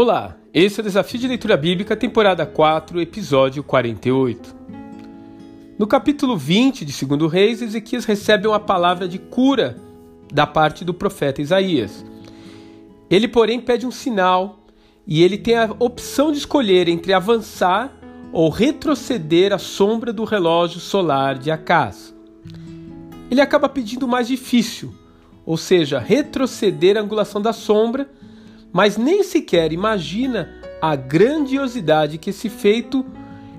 Olá, esse é o Desafio de Leitura Bíblica, temporada 4, episódio 48. No capítulo 20 de 2 Reis, Ezequias recebe uma palavra de cura da parte do profeta Isaías. Ele, porém, pede um sinal e ele tem a opção de escolher entre avançar ou retroceder à sombra do relógio solar de Acás. Ele acaba pedindo o mais difícil, ou seja, retroceder a angulação da sombra mas nem sequer imagina a grandiosidade que esse feito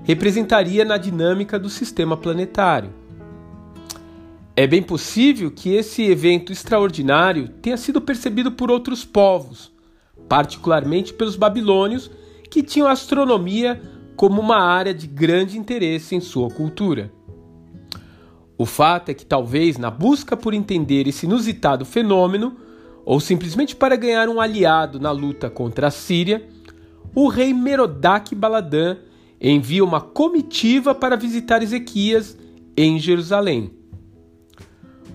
representaria na dinâmica do sistema planetário. É bem possível que esse evento extraordinário tenha sido percebido por outros povos, particularmente pelos babilônios, que tinham a astronomia como uma área de grande interesse em sua cultura. O fato é que, talvez, na busca por entender esse inusitado fenômeno, ou simplesmente para ganhar um aliado na luta contra a Síria, o rei Merodach Baladã envia uma comitiva para visitar Ezequias em Jerusalém.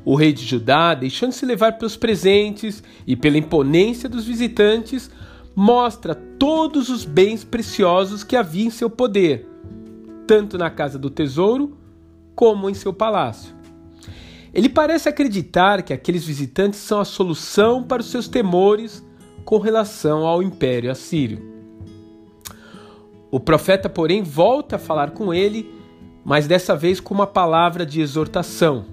O rei de Judá, deixando-se levar pelos presentes e pela imponência dos visitantes, mostra todos os bens preciosos que havia em seu poder, tanto na casa do tesouro como em seu palácio. Ele parece acreditar que aqueles visitantes são a solução para os seus temores com relação ao Império Assírio. O profeta, porém, volta a falar com ele, mas dessa vez com uma palavra de exortação.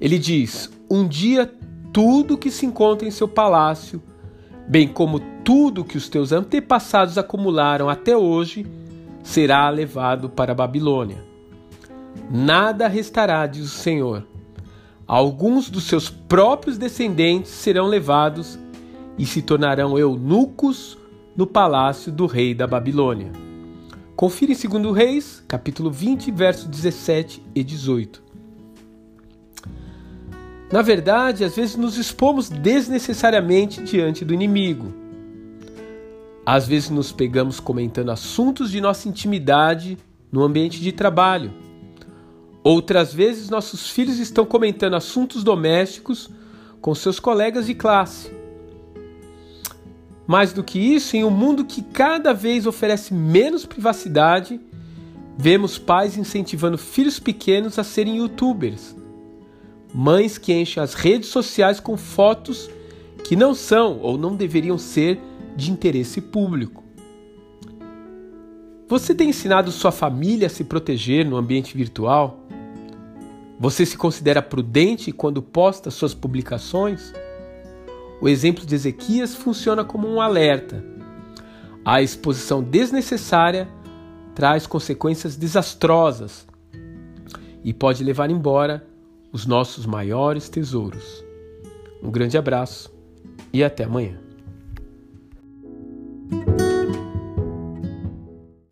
Ele diz: Um dia tudo que se encontra em seu palácio, bem como tudo que os teus antepassados acumularam até hoje, será levado para a Babilônia. Nada restará, diz o Senhor. Alguns dos seus próprios descendentes serão levados e se tornarão eunucos no palácio do rei da Babilônia. Confira em 2 Reis, capítulo 20, versos 17 e 18. Na verdade, às vezes nos expomos desnecessariamente diante do inimigo. Às vezes nos pegamos comentando assuntos de nossa intimidade no ambiente de trabalho Outras vezes, nossos filhos estão comentando assuntos domésticos com seus colegas de classe. Mais do que isso, em um mundo que cada vez oferece menos privacidade, vemos pais incentivando filhos pequenos a serem youtubers, mães que enchem as redes sociais com fotos que não são ou não deveriam ser de interesse público. Você tem ensinado sua família a se proteger no ambiente virtual? Você se considera prudente quando posta suas publicações? O exemplo de Ezequias funciona como um alerta. A exposição desnecessária traz consequências desastrosas e pode levar embora os nossos maiores tesouros. Um grande abraço e até amanhã.